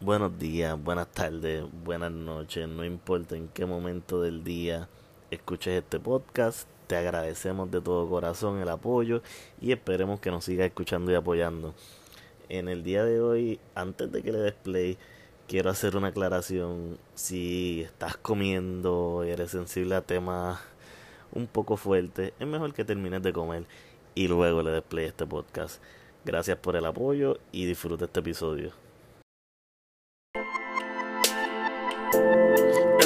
buenos días, buenas tardes, buenas noches, no importa en qué momento del día escuches este podcast, te agradecemos de todo corazón el apoyo y esperemos que nos sigas escuchando y apoyando. En el día de hoy, antes de que le des play, quiero hacer una aclaración. Si estás comiendo y eres sensible a temas un poco fuertes, es mejor que termines de comer y luego le des play este podcast. Gracias por el apoyo y disfruta este episodio.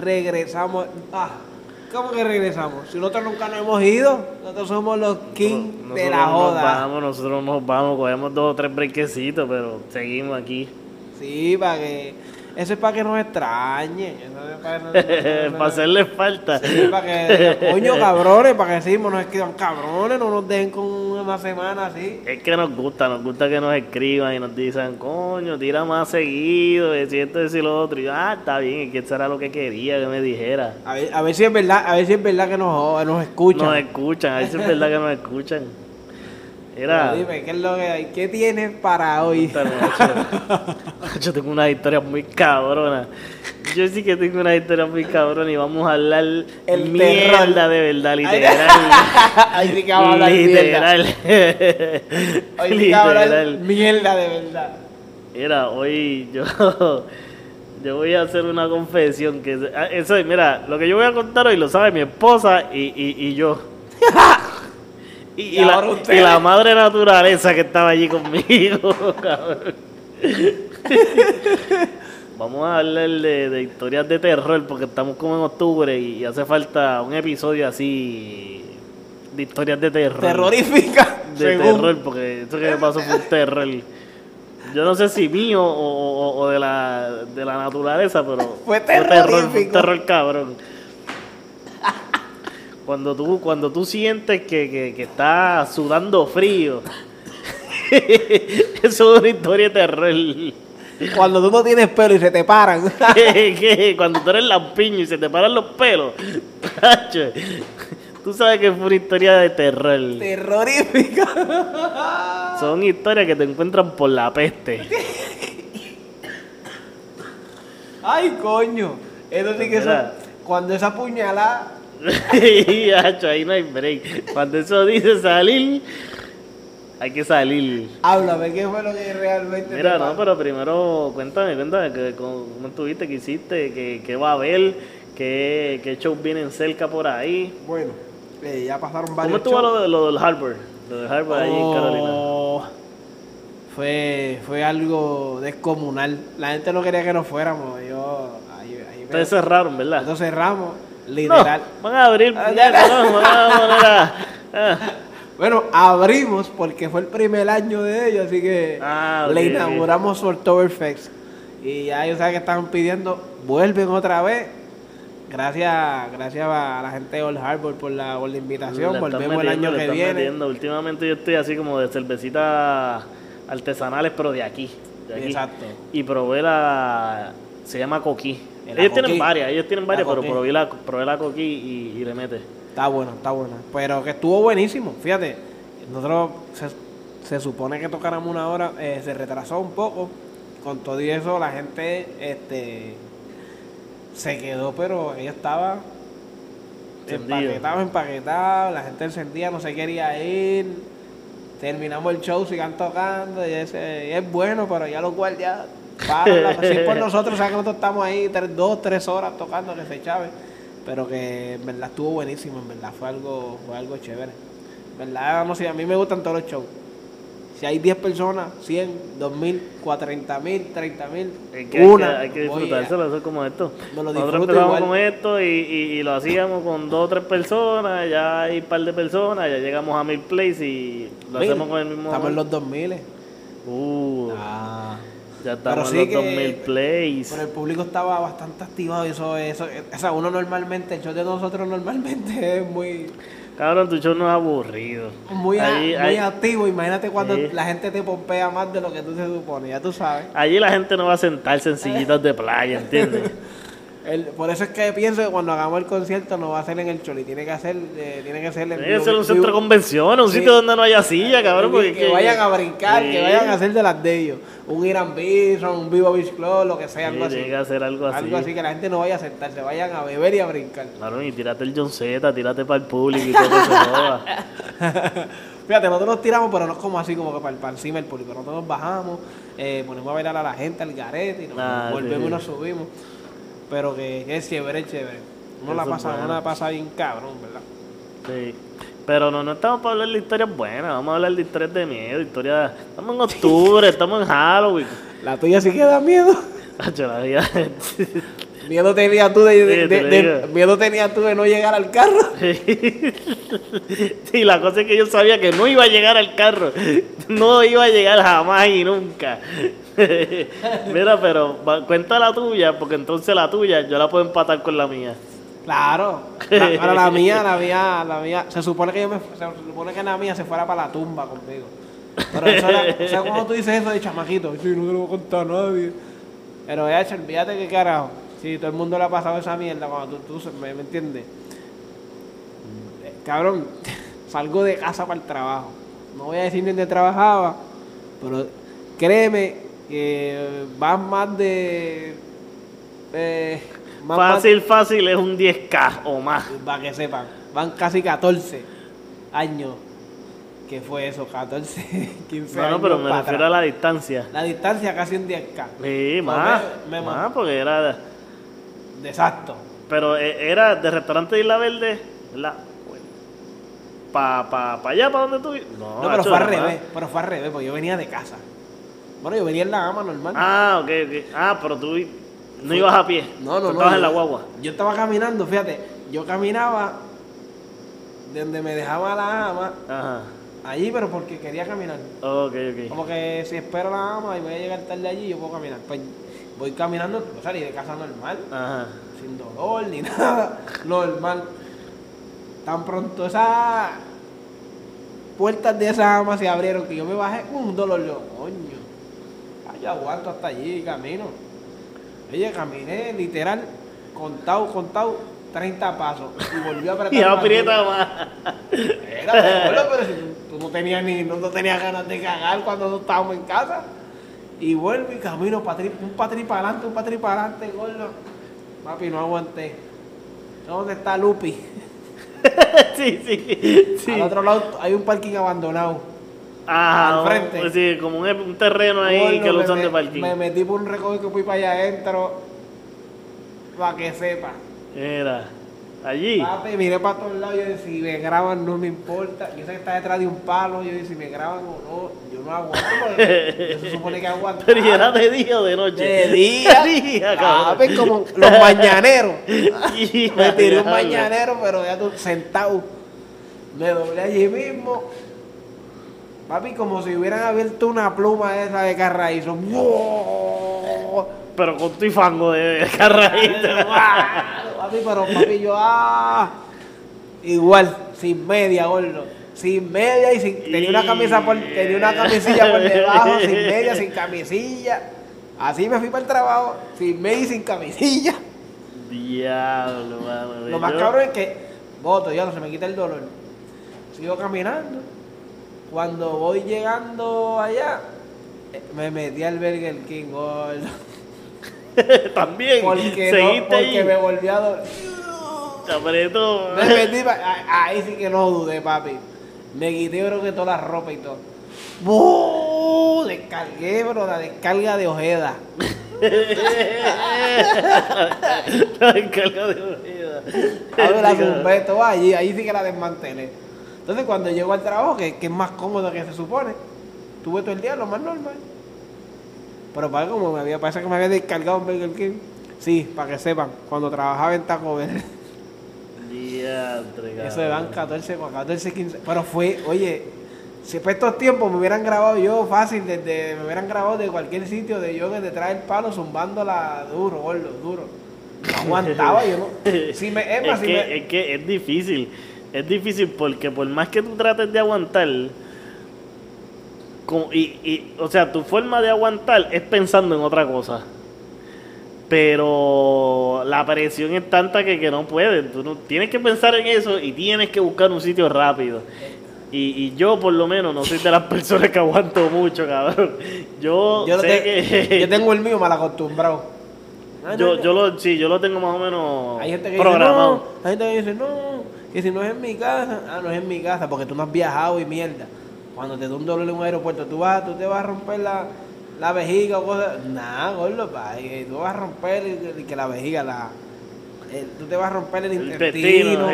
Regresamos. Ah, ¿cómo que regresamos? Si nosotros nunca nos hemos ido, nosotros somos los king Nosotros de la nos joda. vamos, nosotros nos vamos, cogemos dos o tres brequecitos, pero seguimos aquí. Sí, para que. Eso es para que nos extrañen. Eso es para, que nos- Para hacerle falta. Sí, para que coño, cabrones, para que decimos, nos escriban cabrones, no nos dejen con una semana así. Es que nos gusta, nos gusta que nos escriban y nos dicen, coño, tira más seguido, y esto, y lo otro. Y yo, ah, está bien, es que eso era lo que quería que me dijera. A ver, a ver si es verdad, a ver si es verdad que nos, nos escuchan. Nos escuchan, a ver si es verdad que nos escuchan. Era. Pero dime, ¿qué es lo que hay? ¿Qué tienes para hoy? Yo tengo una historia muy cabrona. Yo sí que tengo una historia muy cabrona y vamos a hablar El mierda terror. de verdad, literal. Ahí sí que vamos a hablar literal. Hoy sí que vamos a hablar literal. mierda de verdad. Mira, hoy yo, yo voy a hacer una confesión que ah, eso, es, mira, lo que yo voy a contar hoy lo sabe mi esposa y, y, y yo. Y, Y y la, y la madre naturaleza que estaba allí conmigo, cabrón. Vamos a hablar de, de historias de terror porque estamos como en octubre y, hace falta un episodio así de historias de terror Terrorífica. de según. terror, porque eso que me pasó fue un terror. Yo no sé si mío o, o- o de, la, de la naturaleza, pero Fue terror, fue un terrorífico. terror cabrón. Cuando tú, cuando tú sientes que, que, que estás sudando frío, eso es una historia de terror. Cuando tú no tienes pelo y se te paran. que, que cuando tú eres lampiño y se te paran los pelos, tacho, tú sabes que fue una historia de terror. Terrorífica. Son historias que te encuentran por la peste. Ay, coño. Eso sí que son. Cuando esa puñalada. hacho, ahí no hay break. Cuando eso dice salir, hay que salir. Háblame, ¿qué fue lo que realmente Mira, te no, pero primero cuéntame, cuéntame que, cómo cómo estuviste, qué hiciste, qué, qué va a haber, qué, qué shows vienen cerca por ahí. Bueno, eh, ya pasaron ¿Cómo varios estuvo shows. lo, de- lo del Harbor? Lo del Harbor ahí en Carolina. Oh, Fue, fue algo descomunal. La gente no quería que nos fuéramos. Yo, ahí, ahí me- Ustedes cerraron, ¿verdad? Nosotros cerramos, No, literal. van a abrir, puñeta, no, van a poner a- ah. Bueno, abrimos porque fue el primer año de ellos, así que Ah, le ok, inauguramos Oktoberfest. Y ya ellos saben que estaban pidiendo, vuelven otra vez. Gracias, gracias a la gente de Old Harbor por la, por la invitación. Le Volvemos el metiendo, año le que viene. metiendo. Últimamente yo estoy así como de cervecitas artesanales, pero de aquí. de aquí. Exacto. Y probé la. Se llama Coquí. Ellos tienen varias, ellos tienen varias, La pero Coquí. probé la, probé la Coquí y, y le mete. Está bueno, está bueno. Pero que estuvo buenísimo. Fíjate, nosotros se, se supone que tocáramos una hora, eh, se retrasó un poco. Con todo y eso, la gente este, se quedó, pero ella estaba empaquetado, empaquetado. La gente encendía, no se quería ir. Terminamos el show, sigan tocando. Y ese, y es bueno, pero ya los guardias paran. la- Sí, por nosotros, o sea que nosotros estamos ahí tres, dos, tres horas tocando que se chave. Pero que en verdad estuvo buenísimo, en verdad fue algo, fue algo chévere. En verdad, no sé, a mí me gustan todos los shows. Si hay 10 personas, 100, 2000, 40 mil, 30 mil, Es que hay una. que, hay que a- disfrutárselo, eso es como esto. Me lo Nosotros empezamos igual. con esto y, y, y lo hacíamos con dos o tres personas, ya hay un par de personas, ya llegamos a mil plays y lo Mil. hacemos con el mismo. Estamos en los 2000. Uh, Ah. Ya estamos en los que- 2000 plays. Pero el público estaba bastante activado y eso, eso, o sea, uno normalmente, el show de nosotros normalmente es muy, Cabrón, tu show no es aburrido. muy, a- Allí- muy activo. Imagínate cuando Sí. la gente te pompea más de lo que tú se supone, ya tú sabes. Allí la gente no va a sentarse en sillitas de playa, ¿entiendes? El- por eso es que pienso que cuando hagamos el concierto no va a ser en el Choli, tiene que hacer, eh, tiene que ser en Tiene que ser un centro de convenciones, un Sí. sitio donde no haya silla, cabrón. que, Porque que vayan a brincar, que vayan a hacer de las de ellos. Un Irán Bison, un Vivo Beach Club, lo que sea, Sí, algo así. tiene que hacer algo así. Algo así que la gente no vaya a sentarse, vayan a beber y a brincar. Claro, y tírate el John Z, tírate para el público y todo eso. Fíjate, nosotros nos tiramos, pero no es como así, como que para, para encima del público. Nosotros nos bajamos, eh, ponemos a bailar a la gente, al garete, y nos Ah, volvemos y nos subimos. Pero que, es chévere, es chévere. Uno la Eso pasa, bueno. uno la pasa bien cabrón, ¿verdad? Sí. Pero no, no estamos para hablar de historias buenas, vamos a hablar de historias de miedo, historias... Estamos en octubre, estamos en Halloween. La tuya sí que da miedo. La vida- Miedo tenías tú de, te miedo tenías tú de no llegar al carro. Sí, la cosa es que yo sabía que no iba a llegar al carro. No iba a llegar jamás y nunca. Mira, pero cuenta la tuya, porque entonces la tuya yo la puedo empatar con la mía. Claro. La, pero la mía, la mía, la mía, se supone que yo me, se supone que la mía se fuera para la tumba conmigo. Pero eso era, o sea, cuando tú dices eso de chamaquito, sí, no se lo voy a contar a nadie. Pero ya, olvídate que carajo. Si todo el mundo le ha pasado esa mierda cuando tú, tú me, entiendes. Cabrón, salgo de casa para el trabajo. No voy a decir ni dónde trabajaba, pero créeme que van más de. eh, más- Fácil, fácil es un 10K o más. para que sepan, van casi 14 años. ¿Qué fue eso? 14, 15 Bueno, años. pero me refiero a la distancia. La distancia casi un 10K. Sí, No, más. me- me- Más, porque era. Exacto. Pero eh, era de restaurante de Isla Verde, ¿verdad? Para pa, pa allá, para donde tú No, No, pero fue al revés. Pero fue al revés, porque yo venía de casa. Bueno, yo venía en la gama normal. Ah, ok, ok. Ah, pero tú no ibas a pie. no, no, tú no. Estabas en la guagua. Yo estaba caminando, fíjate. Yo caminaba de donde me dejaba la gama, Ajá. allí, pero porque quería caminar. Ok, ok. Como que si espero la gama y voy a llegar tarde allí, yo puedo caminar. Pues voy caminando, o salí de casa normal. Ajá. sin dolor ni nada, normal. Tan pronto esas puertas de esa ama se abrieron que yo me bajé un dolor, yo, coño, ay, yo aguanto hasta allí y camino. Oye, caminé literal, contado, contado, 30 pasos y volví a apretar. Y aprieta más. Gordo, pero si tú, tú no tenías ni no, no tenías ganas de cagar cuando no estábamos en casa. Y vuelvo y camino patri, un patri para adelante, un patri para adelante, gordo. Papi, no aguanté. ¿Dónde está Lupi? sí, sí. sí. Al otro lado hay un parking abandonado. Ajá. al frente. sí, como un, un terreno ahí Gordo, que lo me usan de parking. Me metí por un recodo que fui para allá adentro. Para que sepa. Era. Allí. Papi, miré para todos lados. Yo decía, si me graban, no me importa. Yo sé que está detrás de un palo. Yo decía, si me graban o no, yo no aguanto. Porque se supone que aguanto. Pero ¿y era de día o de noche? De día. De día, cabrón. Papi, como los mañaneros. Me tiré un mañanero, pero ya tú sentado. Me doblé allí mismo. Papi, como si hubieran abierto una pluma esa de carraízo. ¡Wow! Pero con tu y fango de carrajito. Papi, pero papi, yo, ah. Igual, sin media, gordo. Sin media y sin. Tenía una camisa por. Tenía una camisilla por debajo, sin media, sin camisilla. Así me fui para el trabajo, sin media y sin camisilla. Diablo, mano. Lo más Yo- cabrón es que voto, ya no se me quita el dolor. Sigo caminando. Cuando voy llegando allá, me metí al Burger King, gordo. También. Porque, no, porque ahí. me volví a. Me a- ahí sí que no dudé, papi. Me quité, creo que toda la ropa y todo. Descargué, bro, la descarga de Ojeda. La descarga de ojeda. A ver, la allí, ahí sí que la desmantelé. Entonces, cuando llego al trabajo, que, que es más cómodo que se supone, tuve todo el día lo más normal. Pero para como me había, parece que me había descargado un Burger King. Sí, para que sepan, cuando trabajaba en Taco Bell. Diantre, Eso cabrón. 14, 14, 15. Pero fue, oye, Si para estos tiempos me hubieran grabado yo fácil, desde, me hubieran grabado de cualquier sitio de yo que trae el palo zumbándola duro, gordo, duro. No aguantaba yo, ¿no? Si me, es más, es, si que, me- es que es difícil. Es difícil porque por más que tú trates de aguantar, como- y, y, o sea, tu forma de aguantar es pensando en otra cosa. Pero la presión es tanta que, que no puedes. Tú no, tienes que pensar en eso y tienes que buscar un sitio rápido. Y, y yo, por lo menos, no soy de las personas que aguanto mucho, cabrón. Yo, yo, lo sé te- que. yo tengo el mío mal acostumbrado. Ah, yo, no, yo lo, sí, yo lo tengo más o menos Hay gente que programado. dice, no, hay gente que dice, no, que si no es en mi casa, ah, no es en mi casa, porque tú no has viajado y mierda. Cuando te da un dolor en un aeropuerto, tú vas, tú te vas a romper la, la vejiga o cosas. Nah, gordo, pa, tú vas a romper y, y que la vejiga, la, el- tú te vas a romper el, El intestino.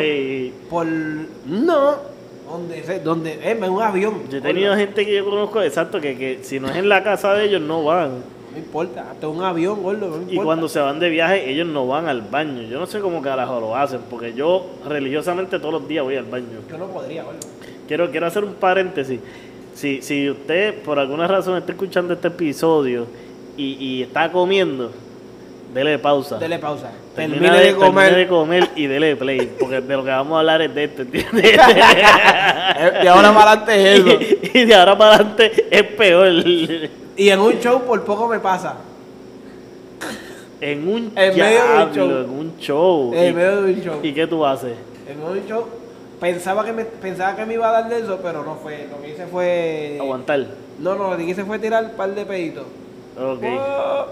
Por, no, donde, donde, eh, en un avión. Yo he gordo. tenido gente que yo conozco, exacto, que, que si no es en la casa de ellos, no van. No importa, hasta un avión, gordo, no importa. Y cuando se van de viaje, ellos no van al baño. Yo no sé cómo carajo lo hacen, porque yo religiosamente todos los días voy al baño. Yo no podría, gordo. Quiero, quiero hacer un paréntesis. Si, si usted por alguna razón está escuchando este episodio y, y está comiendo, dele pausa. Dele pausa. Termine de comer. termine de comer y dele play, porque de lo que vamos a hablar es de esto, ¿entiendes? De ahora para adelante es eso. y de ahora para adelante es peor. Y en un show por poco me pasa. En un En medio de un show. en un show. En ¿Y, medio de un show. y qué tú haces? En medio de un show. Pensaba que me, pensaba que me iba a dar de eso, pero no fue. Lo que hice fue. Aguantar. No, no, lo que hice fue tirar un par de peditos. Ok. Oh.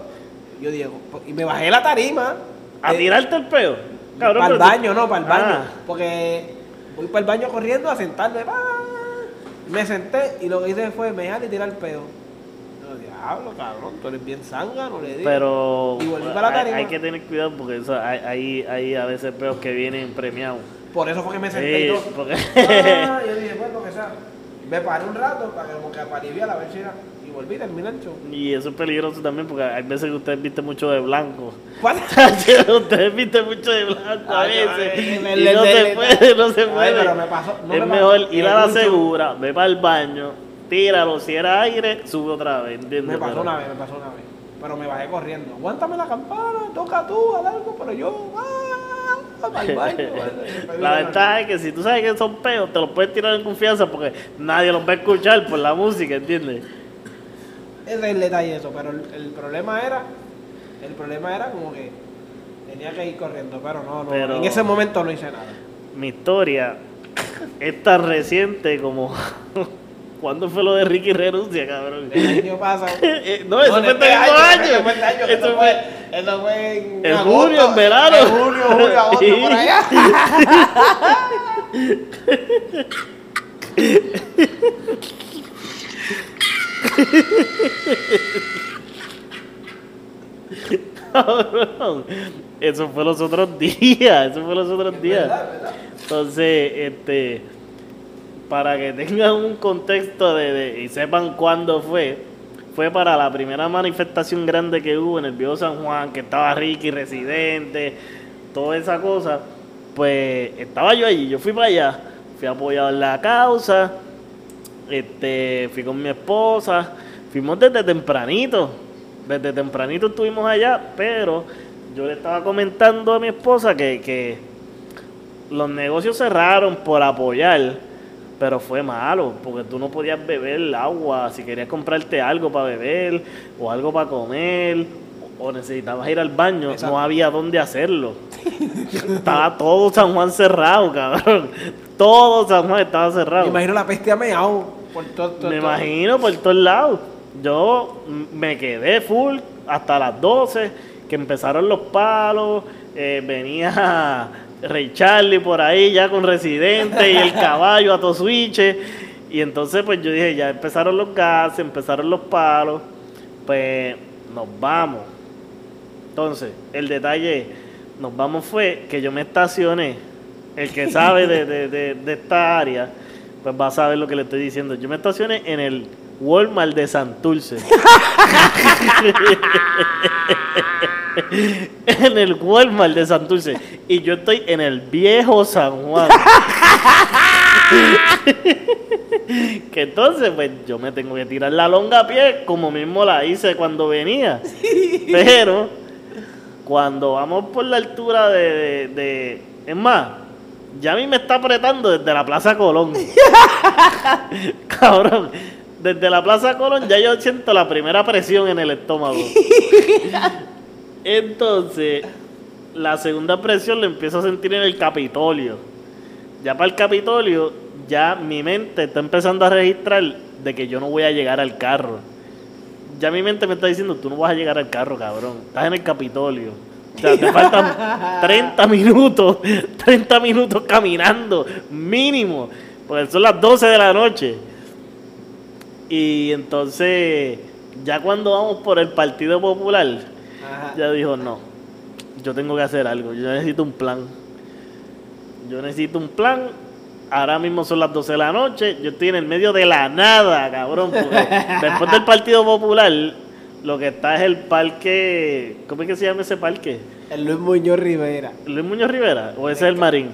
Yo digo, y me bajé la tarima. ¿A Eh, tirarte el peo? Cabrón, para el tú- baño, no, para el baño. Ah. Porque voy para el baño corriendo a sentarme. Me senté y lo que hice fue me y tirar el pedo. Yo, diablo, cabrón, tú eres bien zángano, le dije. Pero Y volví para la hay, tarima. hay que tener cuidado porque eso, hay, hay, hay a veces peos que vienen premiados. Por eso fue que me senté y Sí, todo. porque- Ah, yo dije, bueno, que sea. Me paré un rato para que como que aliviar a ver si era. Y volví a terminar el show. y eso es peligroso también porque hay veces que ustedes visten mucho de blanco. Ustedes visten mucho de blanco a Ay, veces. ay, y no se puede, no se Ay, puede. pero me pasó- no es me mejor ir a la segura, ve para el baño, tíralo. Si era aire, sube otra vez. ¿entiendes? Me pasó una vez, me pasó una vez. Pero me bajé corriendo. Aguántame la campana, toca tú, haz algo, pero yo. Ah, al baño. La ventaja es que si tú sabes que son peos, te los puedes tirar en confianza porque nadie los va a escuchar por la música, ¿entiendes? Ese es el detalle eso, pero el, el problema era. El problema era como que tenía que ir corriendo, pero no, no. Pero- En ese momento no hice nada. Mi historia es tan reciente como. ¿Cuándo fue lo de Ricky Renuncia, cabrón? El año pasado. Eh, no, eso No, fue este este mismo año, año. fue este año, Eso eso fue. eso fue en, En agosto, junio, en verano. En junio, julio, agosto, Sí. por allá. Cabrón. Eso fue los otros días. Eso fue los otros días. Entonces, este, para que tengan un contexto de, de- y sepan cuándo fue, fue para la primera manifestación grande que hubo en el viejo San Juan, que estaba Ricky residente, toda esa cosa. Pues estaba yo allí, yo fui para allá, fui apoyado en la causa, este, fui con mi esposa, fuimos desde tempranito, desde tempranito estuvimos allá, pero yo le estaba comentando a mi esposa que, que los negocios cerraron por apoyar, pero fue malo, porque tú no podías beber agua, si querías comprarte algo para beber o algo para comer o necesitabas ir al baño, Exacto. no había dónde hacerlo. estaba todo San Juan cerrado, cabrón. Todo San Juan estaba cerrado. Me imagino la peste a meao por todo, todo Me todo. imagino por todos lados. Yo me quedé full hasta las 12, que empezaron los palos, eh, venía Ray Charlie por ahí ya con Residente y el caballo a Tosuiche. Y entonces pues yo dije, ya empezaron los gases, empezaron los palos, pues nos vamos. Entonces, el detalle, nos vamos fue que yo me estacioné. El que sabe de, de- de- de esta área, pues va a saber lo que le estoy diciendo. Yo me estacioné en el Walmart de Santurce. en el Walmart de Santurce. Y yo estoy en el viejo San Juan. que entonces, pues yo me tengo que tirar la longa a pie, como mismo la hice cuando venía. Pero, cuando vamos por la altura de, de, de- Es más, ya a mí me está apretando desde la Plaza Colón. Cabrón, desde la Plaza Colón ya yo siento la primera presión en el estómago. Entonces, la segunda presión la empiezo a sentir en el Capitolio. Ya para el Capitolio, ya mi mente está empezando a registrar de que yo no voy a llegar al carro. Ya mi mente me está diciendo, tú no vas a llegar al carro, cabrón. Estás en el Capitolio. O sea, te faltan 30 minutos, 30 minutos caminando, mínimo. Porque son las 12 de la noche. Y entonces, ya cuando vamos por el Partido Popular, Ajá. ya dijo, no, yo tengo que hacer algo, yo necesito un plan. Yo necesito un plan. Ahora mismo son las 12 de la noche, yo estoy en el medio de la nada, cabrón. después del Partido Popular, lo que está es el parque, ¿cómo es que se llama ese parque? El Luis Muñoz Rivera. ¿Luis Muñoz Rivera? ¿O ese es el Marín?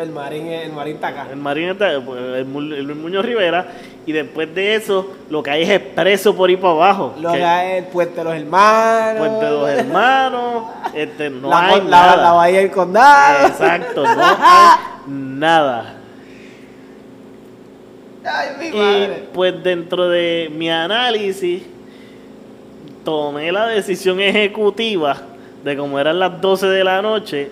El Marín, el Marín está acá. El Marín está, pues, el, el Luis Muñoz Rivera, y después de eso, lo que hay es expreso por ahí para abajo. Lo que- que hay es el Puente de los Hermanos. Puente de los Hermanos, este, no la, hay la- nada. la Bahía del Condado. Exacto, no hay nada. Ay, mi Y madre. pues dentro de mi análisis, tomé la decisión ejecutiva de como eran las 12 de la noche,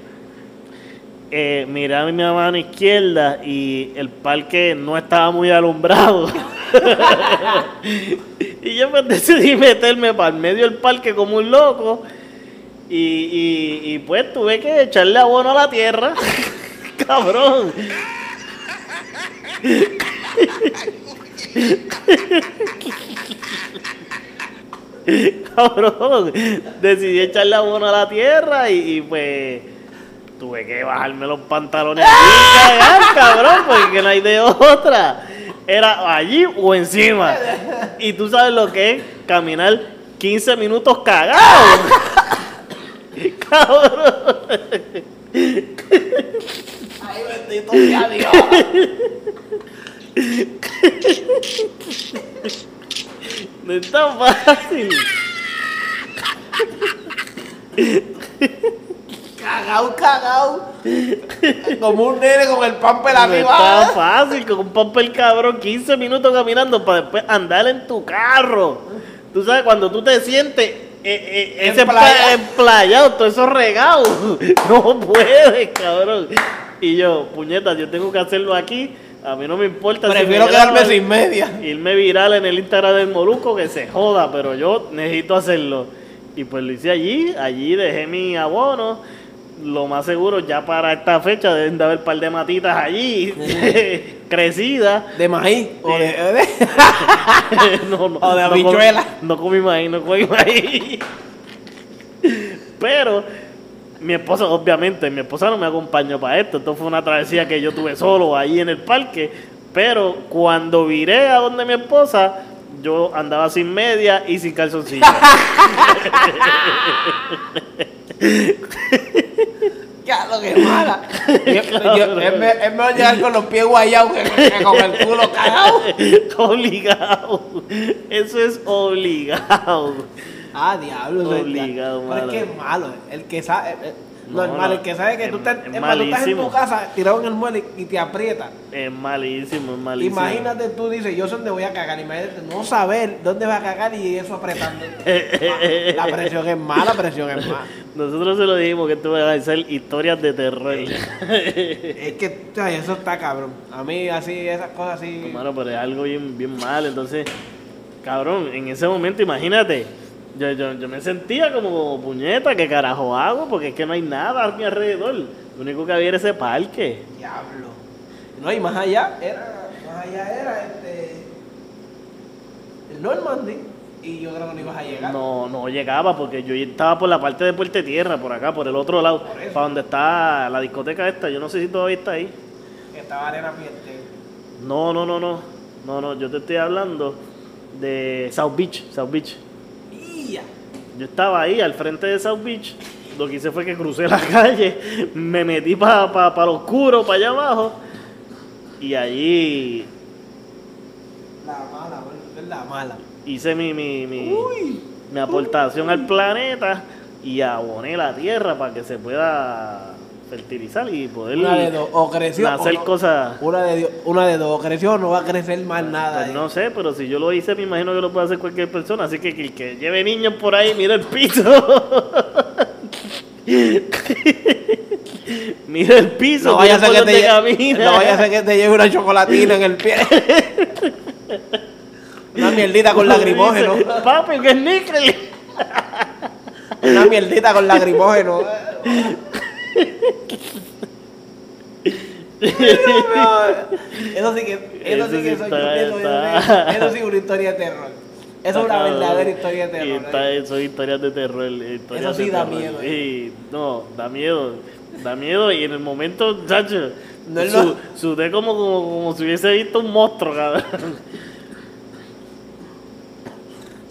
eh, miré a mi mano izquierda y el parque no estaba muy alumbrado. y yo pues decidí meterme para el medio del parque como un loco. Y, pues tuve que echarle abono a la tierra. Cabrón. Cabrón, decidí echarle abono a la tierra y, pues tuve que bajarme los pantalones y cagar, cabrón, porque no hay de otra. Era allí o encima. Y tú sabes lo que es caminar 15 minutos cagado. Cabrón. Ay, bendito sea Dios. No es tan fácil. Cagao, cagao. Como un nene con el pamper No arriba. está fácil, con un papel cabrón, 15 minutos caminando para después andar en tu carro. Tú sabes, cuando tú te sientes eh, eh, ese Emplayado. todo eso regado, no puedes, cabrón. Y yo, puñeta, yo tengo que hacerlo aquí, a mí no me importa. si Prefiero me quedarme sin media. Irme viral en el Instagram del Molusco, que se joda, pero yo necesito hacerlo. Y pues lo hice allí, allí dejé mi abono. Lo más seguro, ya para esta fecha deben de haber un par de matitas allí, crecidas. De maíz. O de, no, no, O de no habichuela. comí- No comí maíz, no comí maíz. Pero mi esposa, obviamente, mi esposa no me acompañó para esto. Esto fue una travesía que yo tuve solo ahí en el parque. Pero cuando viré a donde mi esposa, yo andaba sin media y sin calzoncillo. Lo que es mala. Es, me- es mejor llegar con los pies guayados que, con el culo cagado. obligado. Eso es obligado. Ah, diablo. Obligado, Pero es que es malo. El que sabe. Normal, no, el que sabe que es- tú, estás, es tú estás en tu casa tirado en el mueble y te aprieta. Es malísimo, es malísimo. Imagínate tú dices, yo sé dónde voy a cagar. Imagínate no saber dónde va a cagar y eso apretando. la presión es mala, la presión es mala. Nosotros se lo dijimos que esto va a ser historias de terror. Es que eso está cabrón. A mí así, esas cosas así. Hermano, pero es algo bien, bien mal. Entonces, cabrón, en ese momento, imagínate. Yo, yo, yo me sentía como puñeta, ¿qué carajo hago? Porque es que no hay nada a mi alrededor. Lo único que había era ese parque. Diablo. No, y más allá era, más allá era este el Normandy y yo creo que no ibas a llegar. No, no llegaba porque yo estaba por la parte de Puerto Tierra, por acá, por el otro lado, para donde está la discoteca esta. Yo no sé si todavía está ahí. Estaba arena fieste. No, no, no, no. No, no, yo te estoy hablando de South Beach, South Beach. Yo estaba ahí al frente de South Beach. Lo que hice fue que crucé la calle, me metí para pa, pa lo oscuro, para allá abajo. Y allí La mala, es la mala. Hice mi, mi, mi, Uy. mi aportación al planeta y aboné la tierra para que se pueda fertilizar y poder Una de dos, o creció o hacer no. cosas. Una de, una de dos, o creció o no va a crecer más nada. Pues ahí. no sé, pero si yo lo hice, me imagino que lo puede hacer cualquier persona. Así que el que lleve niños por ahí, mira el piso. mira el piso, No vaya a ser que te, lle- no vaya a ser que te lleve una chocolatina en el pie. una mierdita con lagrimógeno. Papi, que es níquel. Una mierdita con lagrimógeno. Eso sí que, eso Eso sí que soy está- yo, eso, está- eso sí es una historia de terror. Eso es una verdadera historia de Y terror. está- ¿eh? son historias de terror. historias Eso sí de da terror. miedo, Sí, no, da miedo. Da miedo y en el momento, chacho, No es su- lo- sudé como, como, como si hubiese visto un monstruo, cabrón.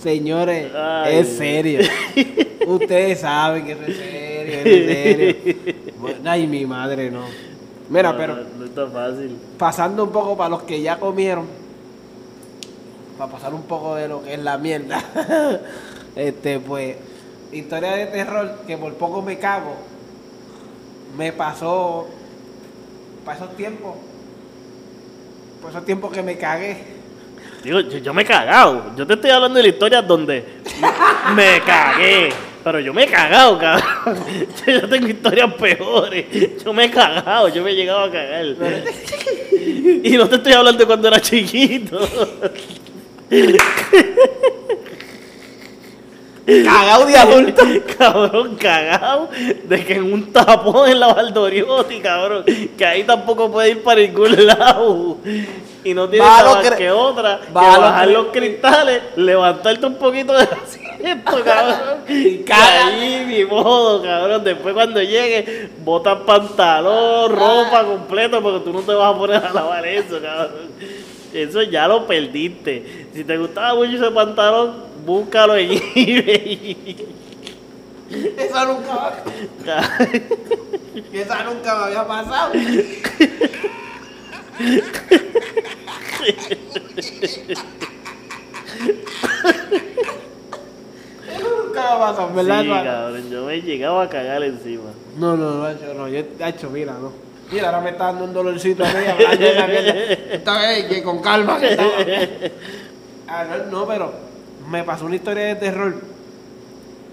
Señores, Ay. es serio. Ustedes saben que eso es serio, es serio. Ay, mi madre, no. Mira, No, pero No, no está fácil. pasando un poco para los que ya comieron, para pasar un poco de lo que es la mierda. este, pues, historia de terror que por poco me cago. Me pasó para esos tiempos. Por esos tiempos que me cagué. Digo, yo, yo me he cagado. Yo te estoy hablando de la historia donde me cagué. Pero yo me he cagado, cabrón. Yo tengo historias peores. Yo me he cagado, yo me he llegado a cagar. Y no te estoy hablando de cuando era chiquito. Cagado de adulto. Cabrón, cagado de que en un tapón en la Valdoriotti, cabrón, que ahí tampoco puede ir para ningún lado. Y no tienes Va nada que otra, que va bajar los cristales, levantarte un poquito del asiento, cabrón. Y ahí mi modo, cabrón. Después cuando llegue, botas pantalón, ropa completo, porque tú no te vas a poner a lavar eso, cabrón. Eso ya lo perdiste. Si te gustaba mucho ese pantalón, búscalo en eBay. Eso nunca, eso nunca me había pasado. Nunca. Sí, hermano? cabrón, yo me he llegado a cagar encima. No, no, no, hecho, no, yo he hecho, mira, no. Mira, ahora me está dando un dolorcito a mí. Esta vez que con calma que estaba. Ah, no, no, pero me pasó una historia de terror.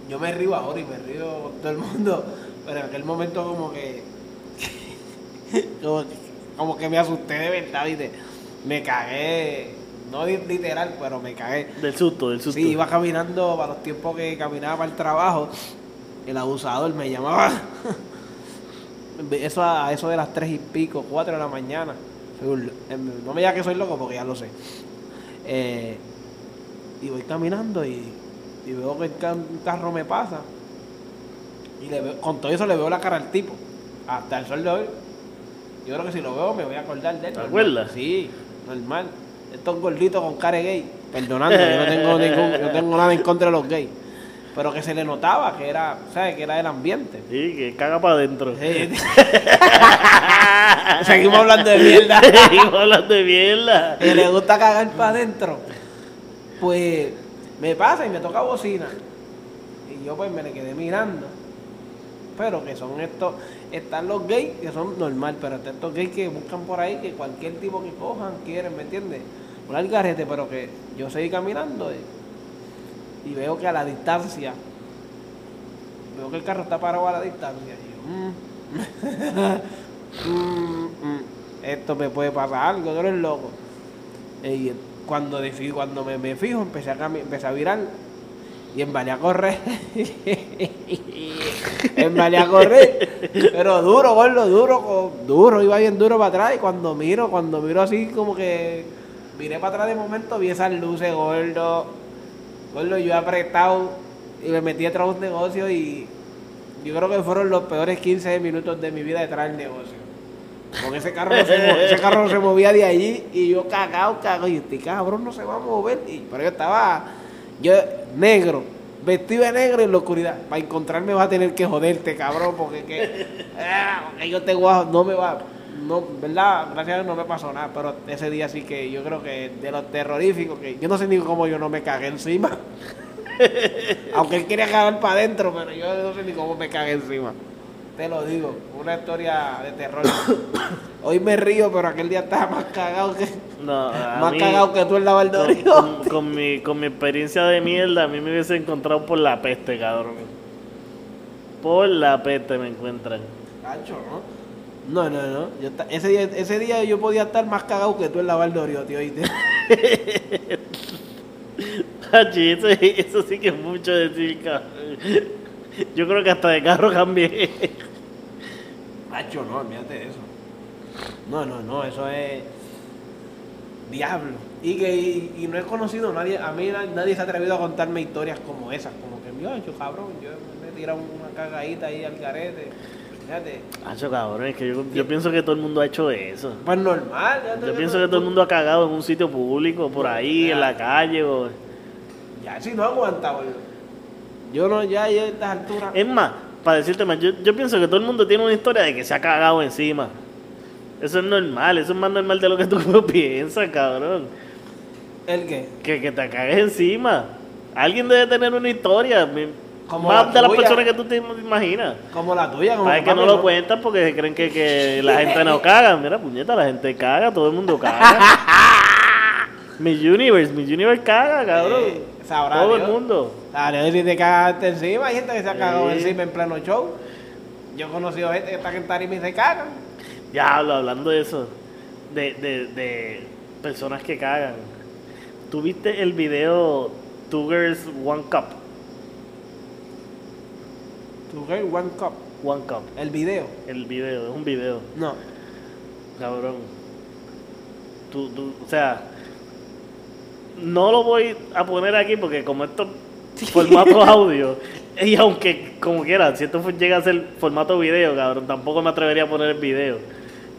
Yo me río ahora y me río todo el mundo. Pero en aquel momento como que. como, que como que me asusté de verdad, ¿viste? Me cagué. No li- literal, pero me cagué. Del susto, del susto. Sí, iba caminando para los tiempos que caminaba para el trabajo. El abusador me llamaba. Eso a eso de las tres y pico, cuatro de la mañana. Em, no me digas que soy loco porque ya lo sé. Eh, y voy caminando y, y veo que el un carro me pasa. Y le veo- con todo eso le veo la cara al tipo. Hasta el sol de hoy. Yo creo que si lo veo me voy a acordar de él. ¿Te acuerdas? Sí, normal. Estos gorditos con cara gay. Perdonando, yo no tengo, ningún, yo no tengo nada en contra de los gays. Pero que se le notaba que era, ¿sabes? Que era el ambiente. Sí, que caga para adentro. Sí. Seguimos hablando de mierda. Seguimos hablando de mierda. que le gusta cagar para adentro. Pues me pasa y me toca bocina. Y yo pues me le quedé mirando. Pero que son estos, están los gays que son normal, pero están estos gays que buscan por ahí que cualquier tipo que cojan quieren, ¿me entiendes? Un algarete, pero que yo seguí caminando y, veo que a la distancia, veo que el carro está parado a la distancia. Mm, mm, mm, esto me puede pasar algo, tú eres loco. Y cuando, cuando me, me fijo, empecé a, empecé a virar y embalé a correr. embalé a correr. Pero duro, gordo, duro, duro, iba bien duro para atrás. Y cuando miro, cuando miro así como que miré para atrás de momento, vi esas luces, gordo. Gordo, yo he apretado y me metí detrás de un negocio y yo creo que fueron los peores 15 minutos de mi vida detrás del negocio. Porque ese carro, se, ese carro no se movía de allí y yo cagado, cagado. Y este cabrón no se va a mover. Y, pero yo estaba, yo negro, vestido de negro en la oscuridad. Para encontrarme va a tener que joderte, cabrón, porque que, ah, yo te a- no me va, no, ¿verdad? Gracias a Dios no me pasó nada, pero ese día sí que yo creo que de lo terrorífico, que yo no sé ni cómo yo no me cagué encima. Aunque él quería cagar para adentro, pero yo no sé ni cómo me cagué encima. Te lo digo, una historia de terror. Hoy me río, pero aquel día estaba más cagado que, No, más mí, cagado que tú en la con, Valdorio. con- con mi, con mi experiencia de mierda, a mí me hubiese encontrado por la peste, cabrón. Por la peste me encuentran. Cacho, ¿no? No, no, no. Yo ta- ese, día, ese día yo podía estar más cagado que tú en la Valdorio, tío. ¿oíste? Eso, eso sí que es mucho decir, cabrón. Yo creo que hasta de carro cambié. Cacho, no, olvídate de eso. No, no, no, eso es. Diablo. Y que y, y no he conocido a nadie, a mí na- nadie se ha atrevido a contarme historias como esas. Como que, yo, cabrón, yo me he tirado una cagadita ahí al garete. Fíjate. Hacho, cabrón, es que yo, yo pienso que todo el mundo ha hecho eso. Pues normal. Yo pienso que todo el mundo ha cagado en un sitio público, por ahí, en la calle. O... Ya si no aguanta, boludo. Yo no, ya, ya a estas alturas. Es más, para decirte más, yo, yo pienso que todo el mundo tiene una historia de que se ha cagado encima. Eso es normal, eso es más normal de lo que tú piensas, cabrón. ¿El qué? Que, que te cagues encima. Alguien debe tener una historia. Como más la de las tuya. personas que tú te imaginas. Como la tuya, como tu que no lo cuentan porque creen que, que la gente no caga. Mira, puñeta, la gente caga, todo el mundo caga. mi Universe, mi Universe caga, cabrón. Sabrá todo Dios. el mundo. Dale, si te cagaste encima, hay gente que se ha cagado Sí. encima en pleno show. Yo he conocido gente que está en tarima y se cagan. Diablo, hablando de eso, de, de, de personas que cagan. ¿Tuviste el video Two Girls One Cup? Tu girl, one cup. One Cup. El video. El video, es un video, No. cabrón. Tú, tú, o sea, no lo voy a poner aquí porque como esto es formato audio, y aunque como quiera, si esto llega a ser formato video, cabrón, tampoco me atrevería a poner el video.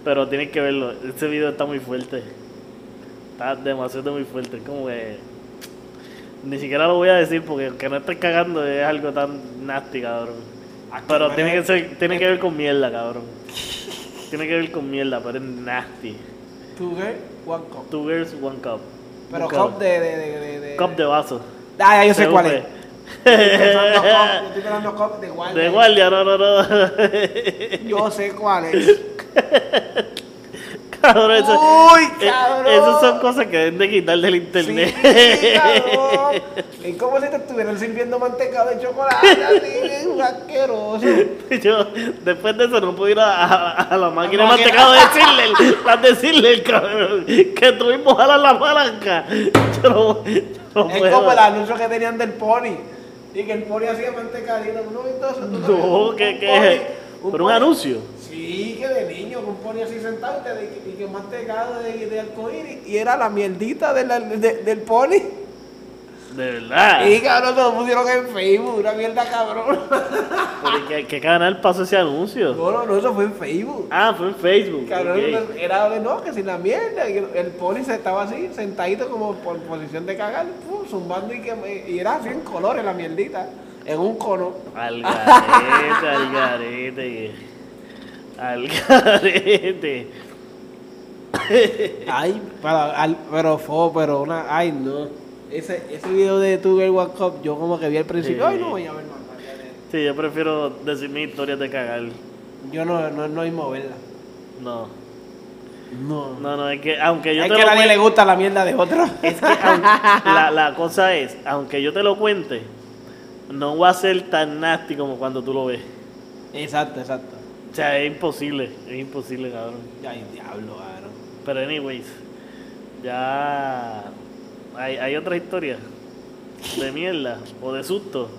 Pero tienes que verlo, ese video está muy fuerte. Está demasiado muy fuerte, como que... Ni siquiera lo voy a decir porque que no estés cagando es algo tan nasty, cabrón. Pero tiene que ser, tiene que ver con mierda, cabrón. Tiene que ver con mierda, pero es nasty. Tu girl, one cup. Two girls, one cup. Pero cup de, de, de, de, de- Cup de vaso. Ah, ya yo sé cuál es. Estoy pensando cup de guardia. De guardia, no, no, no. Yo sé cuál es. cabrón, eso, Uy, eh, cabrón. esas son cosas que deben de quitar del Sí, internet. cabrón. Es como si te estuvieran sirviendo mantecado de chocolate, así, asqueroso. Yo, después de eso, no pude ir a, a- a la máquina de mantecado a decirle, a decirle, cabrón, que tuvimos jalar la palanca. Yo no, yo no Es puedo. como el anuncio que tenían del pony. Y que el pony hacía mantecadito. ¿No. Sí, que de niño, con un pony así sentado y que, que mantecado de, de arcoíris. Y era la mierdita de la- de- del pony. De verdad. Y cabrón, se lo pusieron en Facebook, una mierda cabrón. Pero ¿Qué, qué canal pasó ese anuncio? No, no, no, eso fue en Facebook. Ah, fue en Facebook. Cabrón, era de no, que sin la mierda. y El pony se estaba así, sentadito como por posición de cagar, pum, zumbando y, que, y era así en colores la mierdita, en un cono. Al garete, al garete. Al garete. Ay, pero, al- pero fue, pero una, ay no. Ese, ese video de tu Girl One Cup, yo como que vi al principio, Sí. ay no voy a ver más. Sí, yo prefiero decir mis historias de cagar. Yo no, no, no hay moverla. No. No. No, no, es que aunque yo es te que lo a nadie le gusta la mierda de otro. Es que aunque- la, la cosa es, aunque yo te lo cuente, no va a ser tan nasty como cuando tú lo ves. exacto, exacto. O sea, es imposible, es imposible, cabrón. Ay, diablo, cabrón. Pero anyways, ya hay, hay otra historia de mierda, o de susto,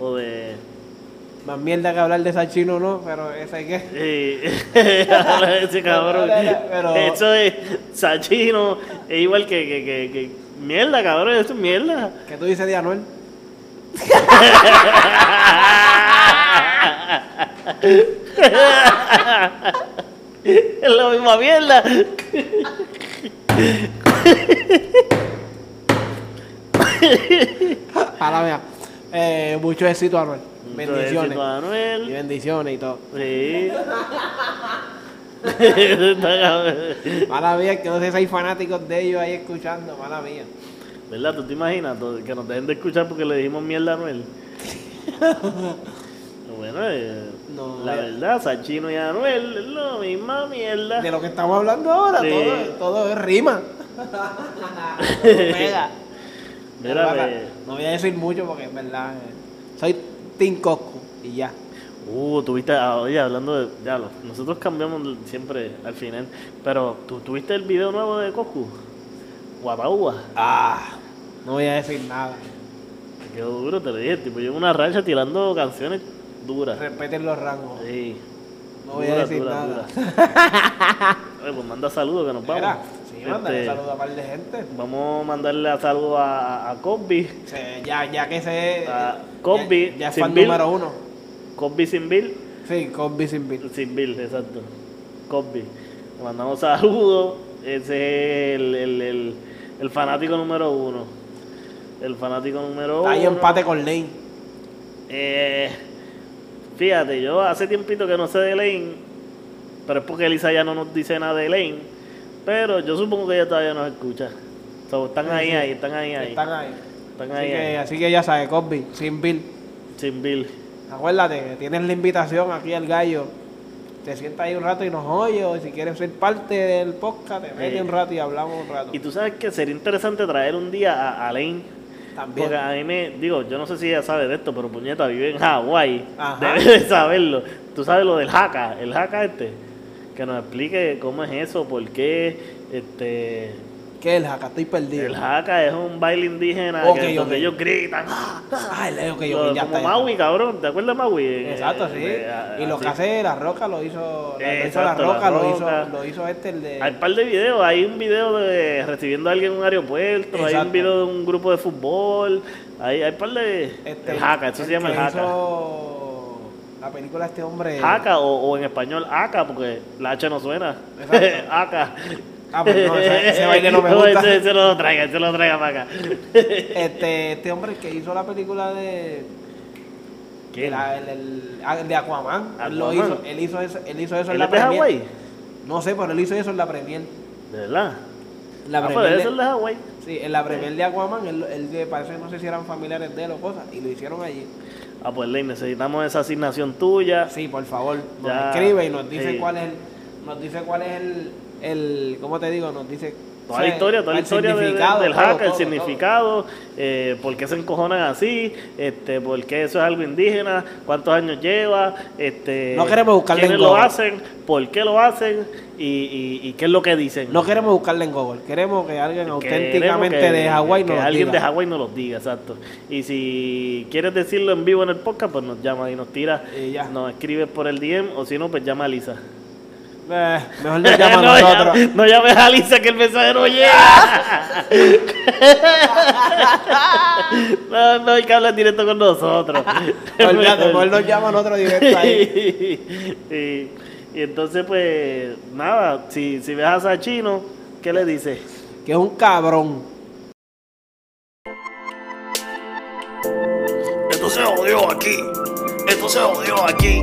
o de... Más mierda que hablar de Sachino, no, pero esa hay que. Habla de ese cabrón. Pero- Eso es Sachino, es igual que, que, que, que- Mierda, cabrón, eso es mierda. ¿Qué tú dices de Anuel? Es la misma mierda. A la mía. Eh, mucho éxito, Anuel. Entonces, Bendiciones. éxito a Y Anuel. bendiciones y todo. Sí. Mala mía, que no sé si hay fanáticos de ellos ahí escuchando, mala mía. ¿Verdad? ¿Tú te imaginas que nos dejen de escuchar porque le dijimos mierda a Anuel? bueno, eh, No, la eh. verdad, Sachino y Anuel es la misma mierda. De lo que estamos hablando ahora, Sí. todo, todo es rima. Mira, No, voy a decir mucho porque en verdad eh, soy Team Coscu y ya. Uh, tuviste, ah, oye, hablando de, ya, lo- nosotros cambiamos siempre al final, pero ¿tú tuviste el video nuevo de Coscu? Guataúba. Ah, no voy a decir nada. Quedó duro, te lo dije, tipo, llevo una racha tirando canciones duras. Respeten los rangos. Sí. No voy a Dura, decir dura, nada. dura. Oye, pues manda saludos que nos vamos. Mira, sí, Este, saludos a par de gente. Vamos a mandarle a saludos a, a Cosby. Ya, ya que se. Ah, Cosby, ya, ya es fan Bill. número uno. Cosby sin Bill. Sí, Cosby sin Bill. Sin Bill, exacto. Cosby. Le mandamos saludos. Ese es el, el, el, el fanático número uno. El fanático número Está ahí uno. empate con Lane. Eh, fíjate, yo hace tiempito que no sé de Lane, pero es porque Elisa ya no nos dice nada de Lane. Pero yo supongo que ella todavía nos escucha. So, están Sí, ahí, sí. ahí, están ahí, ahí. Están ahí. Están Así ahí, que, ahí. así que ya sabes, Cosby, sin Bill. Sin Bill. Acuérdate que tienes la invitación aquí al gallo. Te sientas ahí un rato y nos oyes. O si quieres ser parte del podcast, te metes Sí. un rato y hablamos un rato. Y tú sabes que sería interesante traer un día a, a Lane. También. Porque a mí me, digo, yo no sé si ella sabe de esto, pero puñeta vive en Hawái. Debe de saberlo. Tú sabes lo del haka, el haka este. Que nos explique cómo es eso, por qué, este, ¿Qué es el jaca? Estoy perdido. El haka es un baile indígena Ok, que, donde ok. ellos gritan. ¡ah! Ah, el ok, ok, Lo- ya como está. ya Maui, cabrón. ¿Te acuerdas de Maui? está. Exacto, Eh, sí. eh, ah, y lo así. que hace La Roca lo hizo. Lo hizo La Exacto, La Roca, lo Roca. hizo, lo hizo este, el de. Hay un par de videos. Hay un video de recibiendo a alguien en un aeropuerto. Hay un Exacto. video de un grupo de fútbol. Hay, hay un par de. este, el haka, eso se llama el haka. hizo La película de este hombre. Haka o, o en español haka, porque la H no suena. Exacto. Ah, pues no, ese- ese baile no me gusta. Ese, ese no lo traiga, ese lo traiga para acá. Este, este hombre que hizo la película de. La- el, el- ah, de Aquaman. Lo hizo, él hizo eso, él hizo eso en ¿Él la premier. Hawái? No sé, pero él hizo eso en la premier. ¿De verdad? La ah, pues premier debe de- de Hawái. Sí, en la premier de Aquaman, él, él que parece, no sé si eran familiares de él o cosas, y lo hicieron allí. Ah, pues Ley, necesitamos esa asignación tuya. Sí, por favor, nos Ya, escribe y nos dice sí. cuál es el, nos dice cuál es el, el, ¿cómo te digo? Nos dice Toda la historia, toda la el historia de- de- significado, del hack, el todo, significado, eh, por qué se encojonan así, este, por qué eso es algo indígena, cuántos años lleva, este, No queremos buscarle quiénes en lo Google. hacen, por qué lo hacen y, y, y qué es lo que dicen. No queremos buscarle en Google, queremos que alguien Queremos auténticamente que- de Hawái que nos alguien diga. de Hawái nos lo diga, exacto. Y si quieres decirlo en vivo en el podcast, pues nos llama y nos tira, Y ya. nos escribe por el DM o si no, pues llama a Lisa. Eh, mejor nos llama a no, nosotros. llame- no llames a Lisa que el mensaje no llega. no, no hay que hablar directo con nosotros. Olvídate, mejor nos llama a nosotros directo ahí. y, y entonces, pues, nada, si, si ves a Sachino, ¿qué le dices? Que es un cabrón. Esto se jodió aquí. Esto se jodió aquí.